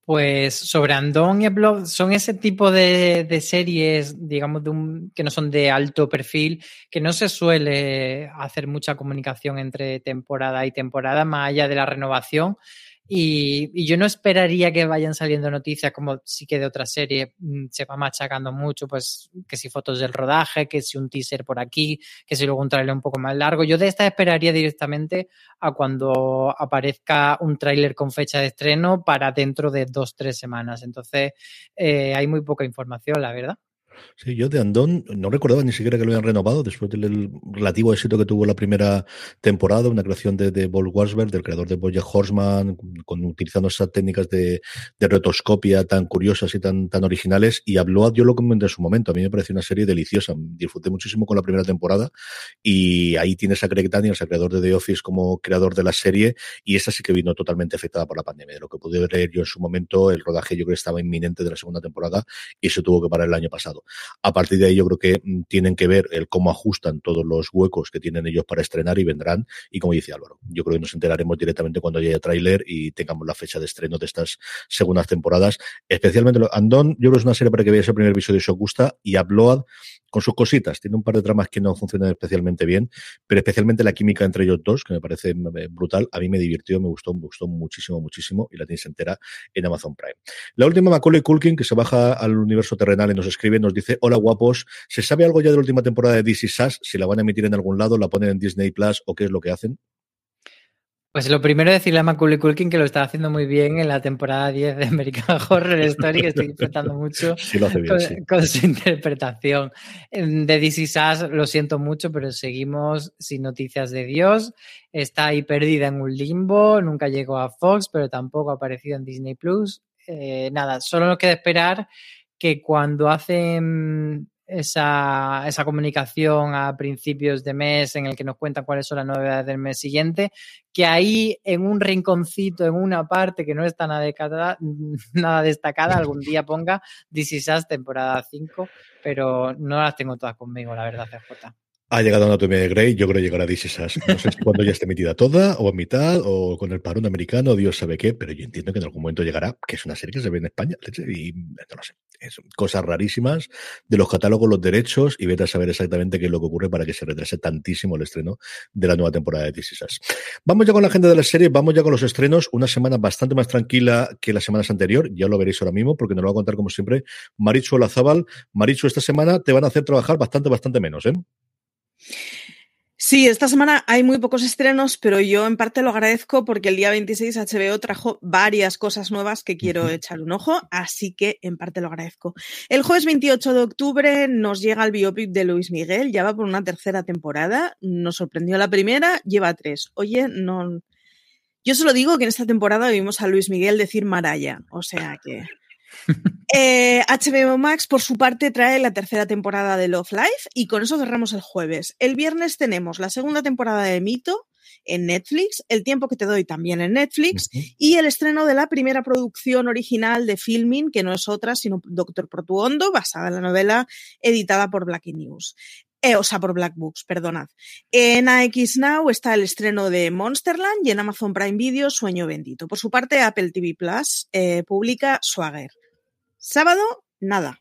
Pues sobre Andon y Blood son ese tipo de, de series, digamos, de un, que no son de alto perfil, que no se suele hacer mucha comunicación entre temporada y temporada, más allá de la renovación. Y, y, yo no esperaría que vayan saliendo noticias como sí que de otra serie mm, se va machacando mucho, pues que si fotos del rodaje, que si un teaser por aquí, que si luego un trailer un poco más largo. Yo de esta esperaría directamente a cuando aparezca un tráiler con fecha de estreno para dentro de dos, tres semanas. Entonces, eh, hay muy poca información, la verdad. Sí, yo de Andón no recordaba ni siquiera que lo habían renovado después del relativo éxito que tuvo la primera temporada, una creación de, de Paul del creador de Bojack Horseman, utilizando esas técnicas de, de, rotoscopia tan curiosas y tan, tan originales. Y habló, yo lo comenté en su momento, a mí me pareció una serie deliciosa. Disfruté muchísimo con la primera temporada y ahí tienes a Craig Daniels, el creador de The Office, como creador de la serie y esa sí que vino totalmente afectada por la pandemia. De lo que pude ver yo en su momento, el rodaje yo creo que estaba inminente de la segunda temporada y se tuvo que parar el año pasado. A partir de ahí yo creo que mm, tienen que ver el cómo ajustan todos los huecos que tienen ellos para estrenar y vendrán. Y como dice Álvaro, yo creo que nos enteraremos directamente cuando haya tráiler y tengamos la fecha de estreno de estas segundas temporadas. Especialmente Andón, yo creo que es una serie para que veáis el primer episodio si os gusta y Upload con sus cositas. Tiene un par de tramas que no funcionan especialmente bien, pero especialmente la química entre ellos dos, que me parece eh, brutal. A mí me divirtió, me gustó, me gustó muchísimo, muchísimo y la tenéis entera en Amazon Prime. La última, Macaulay Culkin, que se baja al universo terrenal y nos escribe, nos dice, hola guapos, ¿se sabe algo ya de la última temporada de DC Sass? Si la van a emitir en algún lado, la ponen en Disney Plus o qué es lo que hacen? Pues lo primero es decirle a Macaulay Culkin que lo está haciendo muy bien en la temporada 10 de American Horror Story, que estoy disfrutando mucho con, su interpretación. De DC Sass lo siento mucho, pero seguimos sin noticias de Dios. Está ahí perdida en un limbo, nunca llegó a Fox, pero tampoco ha aparecido en Disney Plus. Eh, nada, solo nos queda esperar que cuando hacen esa, esa, comunicación a principios de mes en el que nos cuentan cuáles son las novedades del mes siguiente, que ahí en un rinconcito, en una parte que no está nada, destacada, nada destacada, algún día ponga This Is Us temporada 5, pero no las tengo todas conmigo, la verdad, CJ. Ha llegado Anatomía de Grey, yo creo que llegará Is Us. No sé si cuando ya esté emitida toda, o a mitad, o con el parón americano, Dios sabe qué, pero yo entiendo que en algún momento llegará, que es una serie que se ve en España, y no lo sé. Es cosas rarísimas de los catálogos, los derechos, y vete a saber exactamente qué es lo que ocurre para que se retrase tantísimo el estreno de la nueva temporada de Is Us. Vamos ya con la agenda de la serie, vamos ya con los estrenos, una semana bastante más tranquila que las semanas anteriores, ya lo veréis ahora mismo, porque nos lo va a contar como siempre Marichu Olazábal. Marichu, esta semana te van a hacer trabajar bastante, bastante menos, ¿eh? Sí, esta semana hay muy pocos estrenos, pero yo en parte lo agradezco porque el día 26 HBO trajo varias cosas nuevas que quiero echar un ojo, así que en parte lo agradezco. El jueves 28 de octubre nos llega el biopic de Luis Miguel, ya va por una tercera temporada, nos sorprendió la primera, lleva tres. Oye, no... Yo solo digo que en esta temporada vimos a Luis Miguel decir Maraya, o sea que... Eh, HBO Max, por su parte, trae la tercera temporada de Love Life y con eso cerramos el jueves. El viernes tenemos la segunda temporada de Mito en Netflix, El tiempo que te doy también en Netflix y el estreno de la primera producción original de filming, que no es otra sino Doctor Protuondo, basada en la novela editada por Black News. Eh, o sea, por Black Books, perdonad. En AX Now está el estreno de Monsterland y en Amazon Prime Video Sueño Bendito. Por su parte, Apple TV Plus eh, publica Swagger. Sábado, nada.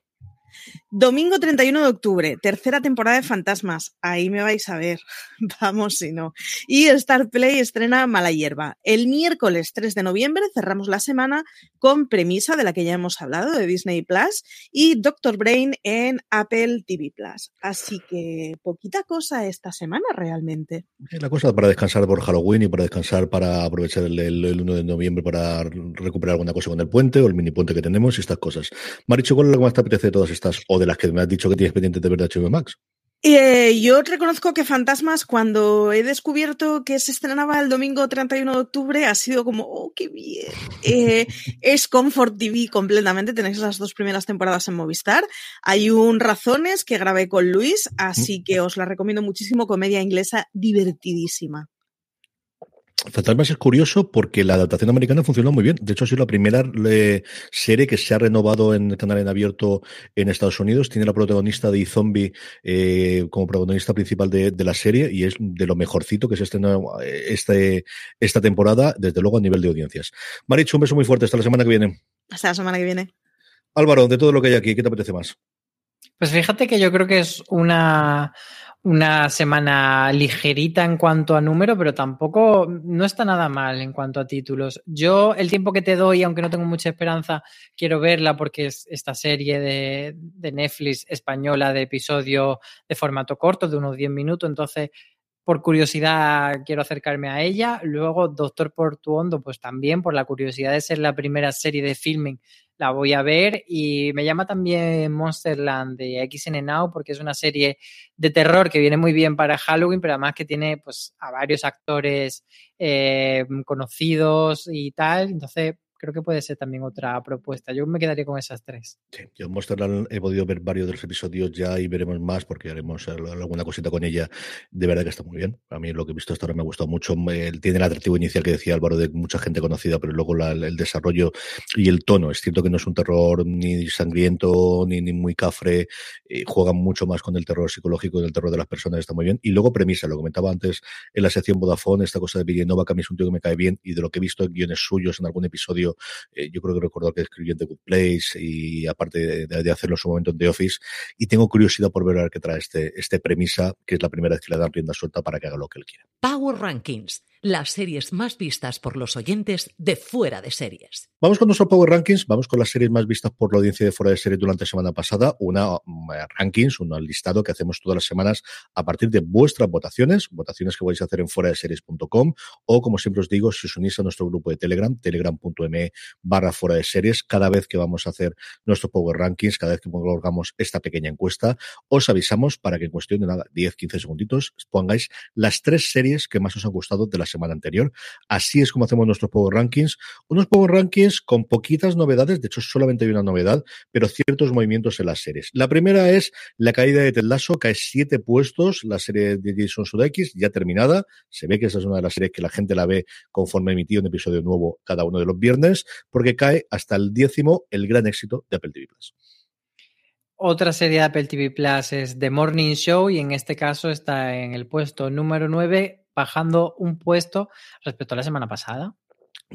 Domingo 31 de octubre, tercera temporada de Fantasmas. Ahí me vais a ver. Vamos si no. Y Star Play estrena Mala Hierba. El miércoles 3 de noviembre cerramos la semana con Premisa, de la que ya hemos hablado, de Disney Plus, y Doctor Brain en Apple TV Plus. Así que poquita cosa esta semana realmente. La cosa para descansar por Halloween y para descansar para aprovechar el, el, 1 de noviembre para recuperar alguna cosa con el puente o el mini puente que tenemos y estas cosas. Maricho, ¿cuál es lo que más te apetece de todas estas o de las que me has dicho que tienes pendiente de ver de HBO Max? Eh, yo reconozco que Fantasmas, cuando he descubierto que se estrenaba el domingo 31 de octubre, ha sido como, oh, qué bien. Eh, es Comfort TV completamente, tenéis las dos primeras temporadas en Movistar. Hay un Razones que grabé con Luis, así que os la recomiendo muchísimo, comedia inglesa divertidísima. Fantasmas es curioso porque la adaptación americana funcionó muy bien. De hecho, ha sido la primera eh, serie que se ha renovado en el canal en abierto en Estados Unidos. Tiene la protagonista de Zombie eh, como protagonista principal de, la serie y es de lo mejorcito que se estrenó eh, este, esta temporada, desde luego a nivel de audiencias. Marichu, un beso muy fuerte. Hasta la semana que viene. Hasta la semana que viene. Álvaro, de todo lo que hay aquí, ¿qué te apetece más? Pues fíjate que yo creo que es una una semana ligerita en cuanto a número, pero tampoco no está nada mal en cuanto a títulos. Yo el tiempo que te doy, aunque no tengo mucha esperanza, quiero verla porque es esta serie de, de Netflix española de episodio de formato corto, de unos 10 minutos, entonces por curiosidad quiero acercarme a ella. Luego Doctor Portuondo, pues también por la curiosidad de ser la primera serie de filming la voy a ver y me llama también Monsterland de XN Now porque es una serie de terror que viene muy bien para Halloween, pero además que tiene pues a varios actores eh, conocidos y tal, entonces creo que puede ser también otra propuesta. Yo me quedaría con esas tres. Sí, yo en he podido ver varios de los episodios ya y veremos más porque haremos alguna cosita con ella. De verdad que está muy bien. A mí lo que he visto hasta ahora me ha gustado mucho. tiene el atractivo inicial que decía Álvaro de mucha gente conocida, pero luego el desarrollo y el tono. Es cierto que no es un terror ni sangriento ni, ni muy cafre. Eh, juegan mucho más con el terror psicológico y el terror de las personas. Está muy bien. Y luego premisa, lo comentaba antes en la sección Vodafone, esta cosa de Villanova, que a mí es un tío que me cae bien y de lo que he visto en guiones suyos en algún episodio eh, yo creo que recuerdo que escribió en The Good Place y aparte de, hacerlo en su momento en The Office. Y tengo curiosidad por ver a ver qué trae este, este premisa, que es la primera vez que le dan rienda suelta para que haga lo que él quiera. Power Rankings las series más vistas por los oyentes de fuera de series. Vamos con nuestro Power Rankings, vamos con las series más vistas por la audiencia de fuera de series durante la semana pasada, una mm, rankings, un listado que hacemos todas las semanas a partir de vuestras votaciones, votaciones que a hacer en fuera de series.com o como siempre os digo, si os unís a nuestro grupo de Telegram, telegram.me barra fuera de series, cada vez que vamos a hacer nuestro Power Rankings, cada vez que colgamos esta pequeña encuesta, os avisamos para que en cuestión de nada, 10, 15 segunditos, pongáis las tres series que más os han gustado de las semana anterior. Así es como hacemos nuestros Power Rankings. Unos Power Rankings con poquitas novedades, de hecho solamente hay una novedad, pero ciertos movimientos en las series. La primera es la caída de Ted Lasso, cae siete puestos, la serie de Jason Sudeikis, ya terminada. Se ve que esa es una de las series que la gente la ve conforme emitido un episodio nuevo cada uno de los viernes, porque cae hasta el décimo el gran éxito de Apple TV Plus. Otra serie de Apple TV Plus es The Morning Show y en este caso está en el puesto número 9 bajando un puesto respecto a la semana pasada.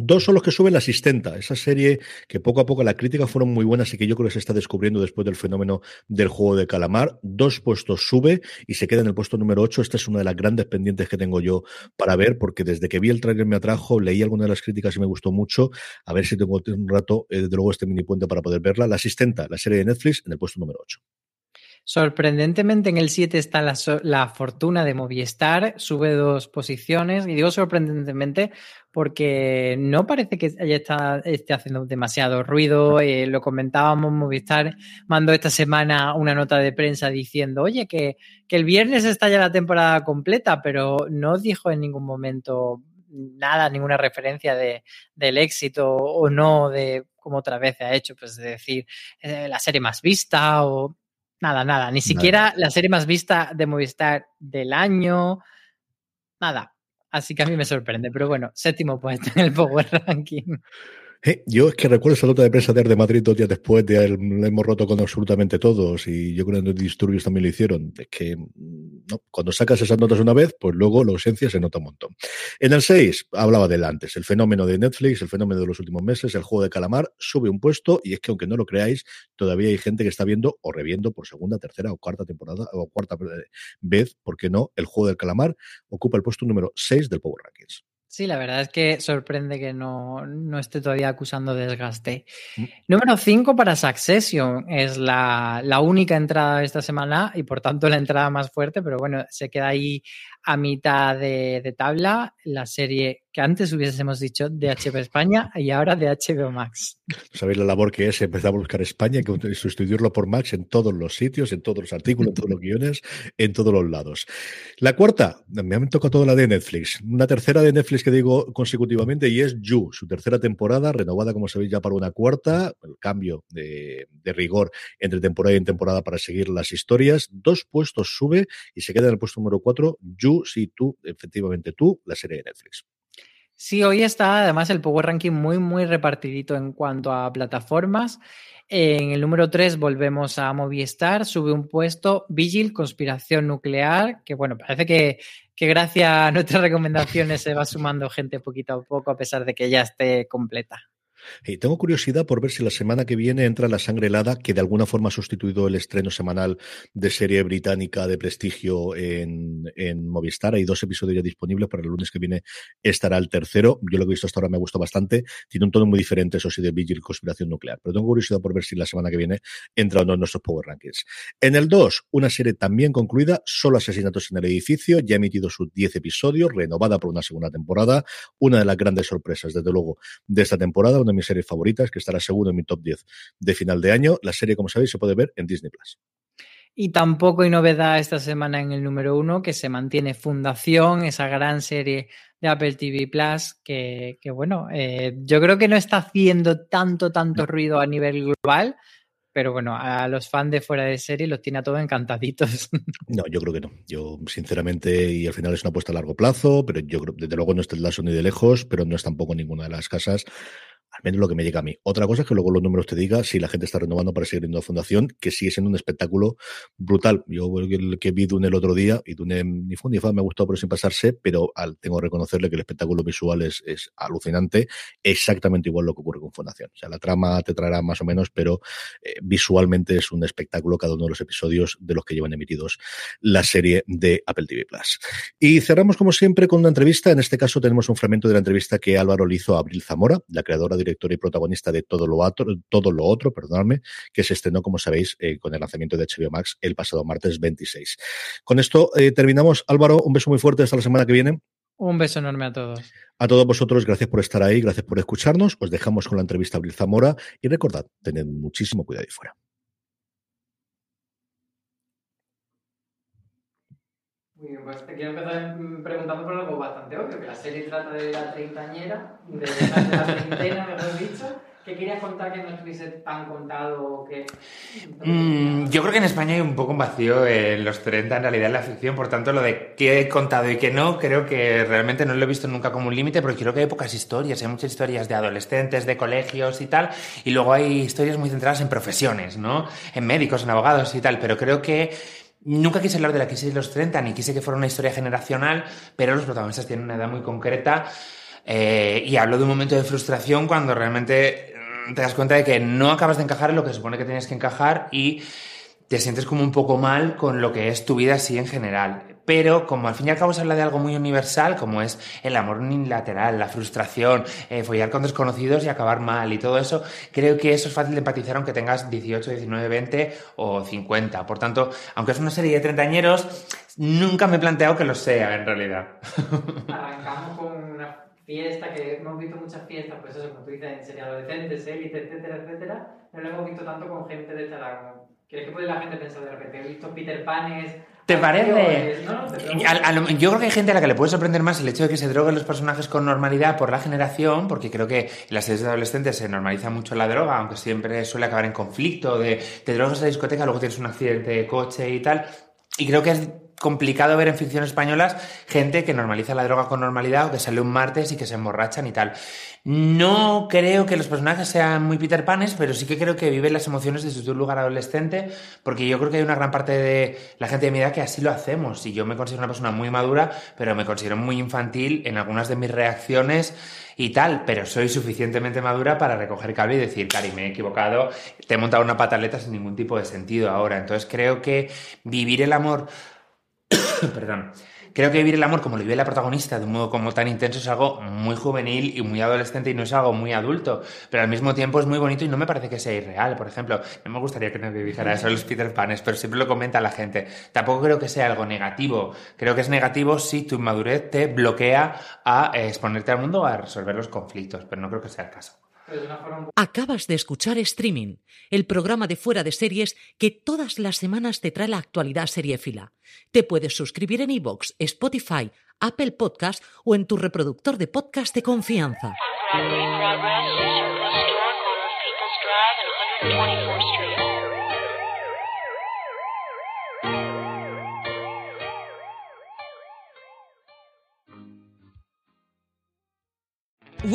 Dos son los que suben la asistenta, esa serie que poco a poco la crítica fueron muy buenas y que yo creo que se está descubriendo después del fenómeno del juego de calamar. Dos puestos sube y se queda en el puesto número 8. Esta es una de las grandes pendientes que tengo yo para ver, porque desde que vi el trailer me atrajo, leí algunas de las críticas y me gustó mucho. A ver si tengo un rato, eh, desde luego, este mini puente para poder verla. La asistenta, la serie de Netflix, en el puesto número 8. Sorprendentemente en el 7 está la, fortuna de Movistar, sube dos posiciones, y digo sorprendentemente porque no parece que esté haciendo demasiado ruido. Eh, lo comentábamos, Movistar mandó esta semana una nota de prensa diciendo, oye, que, que el viernes está ya la temporada completa, pero no dijo en ningún momento nada, ninguna referencia de, del éxito o no de como otra vez ha hecho, pues de decir eh, la serie más vista o Nada, nada. Ni siquiera la serie más vista de Movistar del año. Nada. Así que a mí me sorprende. Pero bueno, séptimo puesto en el Power Ranking. Eh, yo es que recuerdo esa nota de prensa de Madrid dos días después de haber, hemos roto con absolutamente todos y yo creo que los disturbios también lo hicieron. Es que no, cuando sacas esas notas una vez, pues luego la ausencia se nota un montón. En el 6 hablaba del antes, el fenómeno de Netflix, el fenómeno de los últimos meses, el juego de calamar, sube un puesto y es que aunque no lo creáis, todavía hay gente que está viendo o reviendo por segunda, tercera o cuarta temporada o cuarta vez, porque no, el juego del calamar ocupa el puesto número 6 del Power Rankings. Sí, la verdad es que sorprende que no, esté todavía acusando desgaste. Mm. Número 5 para Succession. Es la, única entrada de esta semana y por tanto la entrada más fuerte, pero bueno, se queda ahí a mitad de, tabla la serie que antes hubiésemos dicho de HBO España y ahora de HBO Max. Sabéis la labor que es empezar a buscar España y sustituirlo por Max en todos los sitios, en todos los artículos, en todos los guiones, en todos los lados. La cuarta, me han tocado toda la de Netflix. Una tercera de Netflix que digo consecutivamente y es You, su tercera temporada, renovada, como sabéis, ya para una cuarta, el cambio de, de rigor entre temporada y temporada para seguir las historias. Dos puestos sube y se queda en el puesto número cuatro. You, sí, tú, efectivamente tú, la serie de Netflix. Sí, hoy está además el Power Ranking muy, muy repartidito en cuanto a plataformas. En el número 3 volvemos a Movistar, sube un puesto Vigil, Conspiración Nuclear, que bueno, parece que, que gracias a nuestras recomendaciones se va sumando gente poquito a poco a pesar de que ya esté completa. Y tengo curiosidad por ver si la semana que viene entra La Sangre Helada, que de alguna forma ha sustituido el estreno semanal de serie británica de prestigio en, Movistar. Hay dos episodios ya disponibles, para el lunes que viene estará el tercero. Yo lo que he visto hasta ahora me gusta bastante. Tiene un tono muy diferente, eso sí, de Vigil Conspiración Nuclear. Pero tengo curiosidad por ver si la semana que viene entra o no en nuestros Power Rankings. En el 2, una serie también concluida, solo asesinatos en el edificio, ya ha emitido sus 10 episodios, renovada por una segunda temporada. Una de las grandes sorpresas, desde luego, de esta temporada, una de mis series favoritas, que estará seguro en mi top 10 de final de año. La serie, como sabéis, se puede ver en Disney Plus. Y tampoco hay novedad esta semana en el número uno, que se mantiene Fundación, esa gran serie de Apple TV Plus, que, que bueno, eh, yo creo que no está haciendo tanto, tanto ruido a nivel global, pero bueno, a los fans de fuera de serie los tiene a todos encantaditos. No, yo creo que no. Yo, sinceramente, y al final es una apuesta a largo plazo, pero yo creo, desde luego no está el lazo ni de lejos, pero no es tampoco ninguna de las casas al menos lo que me llega a mí. Otra cosa es que luego los números te diga si la gente está renovando para seguir yendo a Fundación, que sigue siendo un espectáculo brutal. Yo el que vi Dune el otro día, y Dune ni fue ni me gustó pero sin pasarse, pero tengo que reconocerle que el espectáculo visual es, es, alucinante, exactamente igual lo que ocurre con Fundación. O sea, la trama te traerá más o menos, pero eh, visualmente es un espectáculo cada uno de los episodios de los que llevan emitidos la serie de Apple TV Plus. Y cerramos como siempre con una entrevista. En este caso tenemos un fragmento de la entrevista que Álvaro le hizo a Abril Zamora, la creadora director y protagonista de Todo lo Otro, todo lo otro perdonadme, que se estrenó, como sabéis, eh, con el lanzamiento de HBO Max el pasado martes 26. Con esto eh, terminamos. Álvaro, un beso muy fuerte hasta la semana que viene. Un beso enorme a todos. A todos vosotros, gracias por estar ahí, gracias por escucharnos. Os dejamos con la entrevista a Abril Zamora y recordad, tened muchísimo cuidado ahí fuera. Muy pues te quiero empezar preguntando por algo bastante obvio, que la serie trata de la treintañera, de la treintena, mejor dicho. ¿Qué querías contar que no estuviese tan contado o que... Mm, yo creo que en España hay un poco un vacío en los 30 en realidad en la ficción, por tanto lo de qué he contado y qué no, creo que realmente no lo he visto nunca como un límite, porque creo que hay pocas historias, hay muchas historias de adolescentes, de colegios y tal, y luego hay historias muy centradas en profesiones, ¿no? En médicos, en abogados y tal, pero creo que Nunca quise hablar de la crisis de los 30, ni quise que fuera una historia generacional, pero los protagonistas tienen una edad muy concreta eh, y hablo de un momento de frustración cuando realmente mm, te das cuenta de que no acabas de encajar en lo que supone que tienes que encajar y te sientes como un poco mal con lo que es tu vida así en general. Pero como al fin y al cabo se habla de algo muy universal, como es el amor unilateral, la frustración, eh, follar con desconocidos y acabar mal y todo eso, creo que eso es fácil de empatizar aunque tengas 18, 19, 20 o 50. Por tanto, aunque es una serie de treintañeros, nunca me he planteado que lo sea en realidad. Arrancamos con una fiesta que hemos visto muchas fiestas, pues eso, como tú dices, en serie adolescentes, élite, etcétera, etcétera. No lo hemos visto tanto con gente de esta ¿Qué puede la gente pensar de repente? He visto Peter Panes. ¿Te parece? yo creo que hay gente a la que le puede sorprender más el hecho de que se droguen los personajes con normalidad por la generación, porque creo que en las series de adolescentes se normaliza mucho la droga, aunque siempre suele acabar en conflicto, de te drogas a la discoteca, luego tienes un accidente de coche y tal. Y creo que es complicado ver en ficción españolas gente que normaliza la droga con normalidad o que sale un martes y que se emborrachan y tal. No creo que los personajes sean muy Peter Panes, pero sí que creo que viven las emociones desde su lugar adolescente, porque yo creo que hay una gran parte de la gente de mi edad que así lo hacemos. Y yo me considero una persona muy madura, pero me considero muy infantil en algunas de mis reacciones y tal, pero soy suficientemente madura para recoger cable y decir, Cari, me he equivocado, te he montado una pataleta sin ningún tipo de sentido ahora. Entonces creo que vivir el amor Perdón. Creo que vivir el amor como lo vive la protagonista de un modo como tan intenso es algo muy juvenil y muy adolescente y no es algo muy adulto, pero al mismo tiempo es muy bonito y no me parece que sea irreal. Por ejemplo, no me gustaría que me dijera eso los Peter Panes, pero siempre lo comenta la gente. Tampoco creo que sea algo negativo. Creo que es negativo si tu inmadurez te bloquea a eh, exponerte al mundo a resolver los conflictos, pero no creo que sea el caso. Acabas de escuchar Streaming, el programa de fuera de series que todas las semanas te trae la actualidad seriéfila. Te puedes suscribir en iVoox, Spotify, Apple Podcast o en tu reproductor de podcast de confianza.